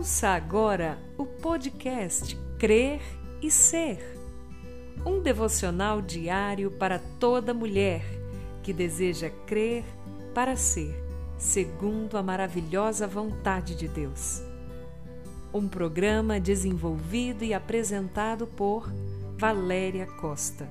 Ouça agora o podcast Crer e Ser. Um devocional diário para toda mulher que deseja crer para ser, segundo a maravilhosa vontade de Deus. Um programa desenvolvido e apresentado por Valéria Costa.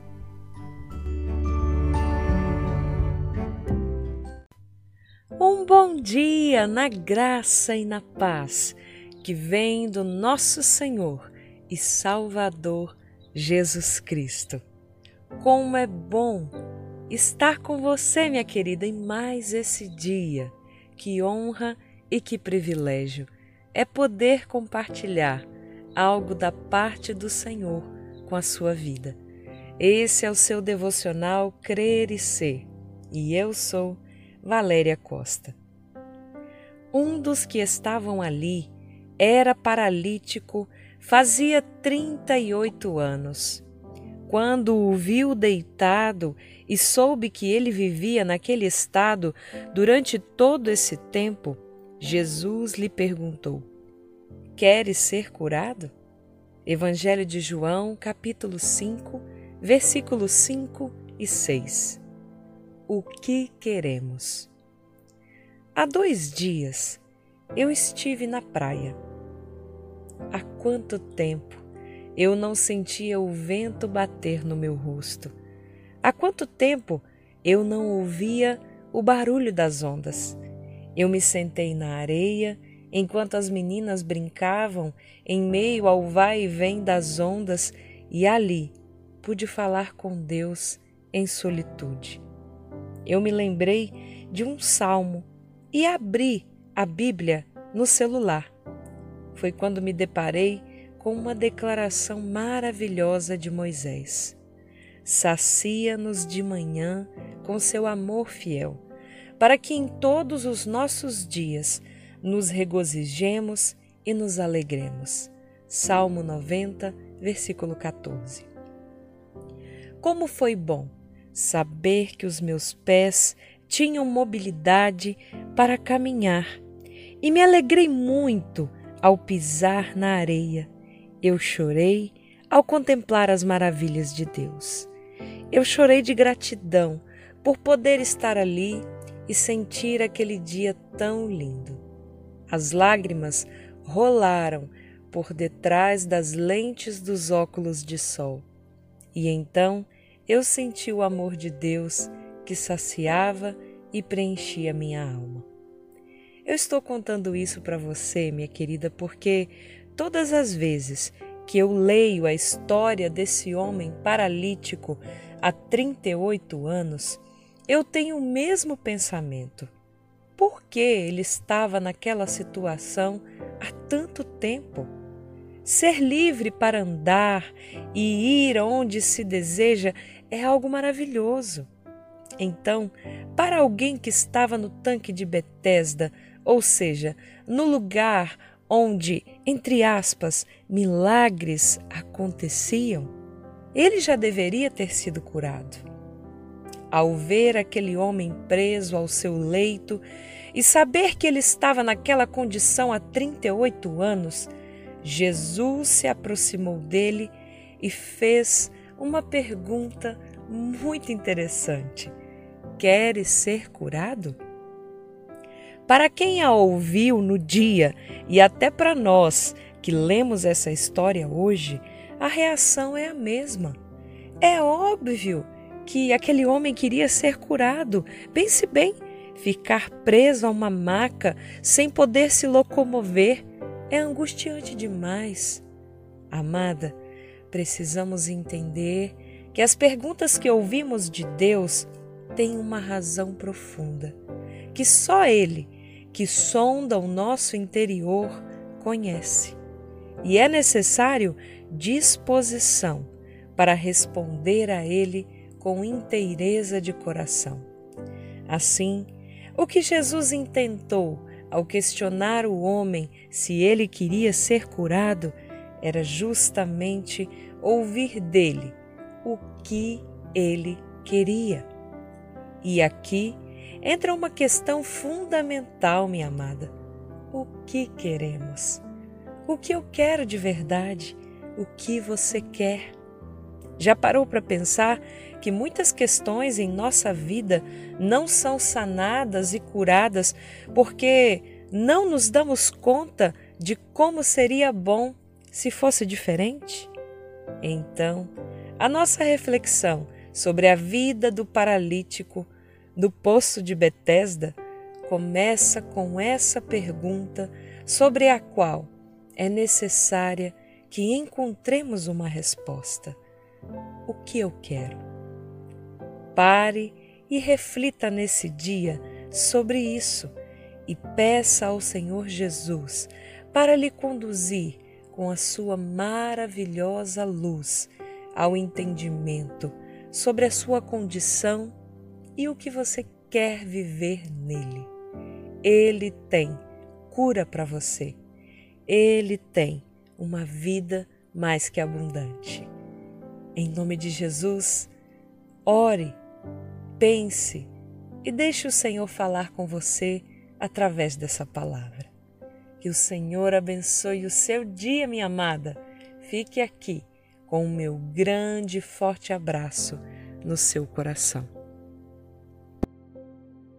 Um bom dia na graça e na paz que vem do nosso Senhor e Salvador Jesus Cristo. Como é bom estar com você, minha querida, em mais esse dia. Que honra e que privilégio é poder compartilhar algo da parte do Senhor com a sua vida. Esse é o seu devocional Crer e Ser, e eu sou Valéria Costa. Um dos que estavam ali era paralítico fazia 38 anos. Quando o viu deitado e soube que ele vivia naquele estado durante todo esse tempo, Jesus lhe perguntou: Queres ser curado? Evangelho de João, capítulo 5, versículos 5 e 6. O que queremos? Há dois dias eu estive na praia Há quanto tempo eu não sentia o vento bater no meu rosto? Há quanto tempo eu não ouvia o barulho das ondas? Eu me sentei na areia enquanto as meninas brincavam em meio ao vai e vem das ondas e ali pude falar com Deus em solitude. Eu me lembrei de um salmo e abri a Bíblia no celular foi quando me deparei com uma declaração maravilhosa de Moisés. Sacia-nos de manhã com seu amor fiel, para que em todos os nossos dias nos regozijemos e nos alegremos. Salmo 90, versículo 14. Como foi bom saber que os meus pés tinham mobilidade para caminhar, e me alegrei muito ao pisar na areia, eu chorei ao contemplar as maravilhas de Deus. Eu chorei de gratidão por poder estar ali e sentir aquele dia tão lindo. As lágrimas rolaram por detrás das lentes dos óculos de sol. E então eu senti o amor de Deus que saciava e preenchia minha alma. Eu estou contando isso para você, minha querida, porque todas as vezes que eu leio a história desse homem paralítico há 38 anos, eu tenho o mesmo pensamento. Por que ele estava naquela situação há tanto tempo? Ser livre para andar e ir onde se deseja é algo maravilhoso. Então, para alguém que estava no tanque de Betesda, ou seja, no lugar onde, entre aspas, milagres aconteciam, ele já deveria ter sido curado. Ao ver aquele homem preso ao seu leito e saber que ele estava naquela condição há 38 anos, Jesus se aproximou dele e fez uma pergunta muito interessante: Queres ser curado? Para quem a ouviu no dia e até para nós que lemos essa história hoje, a reação é a mesma. É óbvio que aquele homem queria ser curado. Pense bem, ficar preso a uma maca sem poder se locomover é angustiante demais. Amada, precisamos entender que as perguntas que ouvimos de Deus têm uma razão profunda, que só Ele que sonda o nosso interior conhece. E é necessário disposição para responder a Ele com inteireza de coração. Assim, o que Jesus intentou ao questionar o homem se ele queria ser curado era justamente ouvir dele o que ele queria. E aqui entra uma questão fundamental, minha amada: o que queremos? o que eu quero de verdade, o que você quer. Já parou para pensar que muitas questões em nossa vida não são sanadas e curadas porque não nos damos conta de como seria bom se fosse diferente? Então, a nossa reflexão sobre a vida do paralítico do poço de Betesda começa com essa pergunta sobre a qual é necessária que encontremos uma resposta. O que eu quero? Pare e reflita nesse dia sobre isso e peça ao Senhor Jesus para lhe conduzir com a sua maravilhosa luz ao entendimento sobre a sua condição e o que você quer viver nele. Ele tem cura para você. Ele tem uma vida mais que abundante. Em nome de Jesus, ore, pense e deixe o Senhor falar com você através dessa palavra. Que o Senhor abençoe o seu dia, minha amada. Fique aqui com o meu grande e forte abraço no seu coração.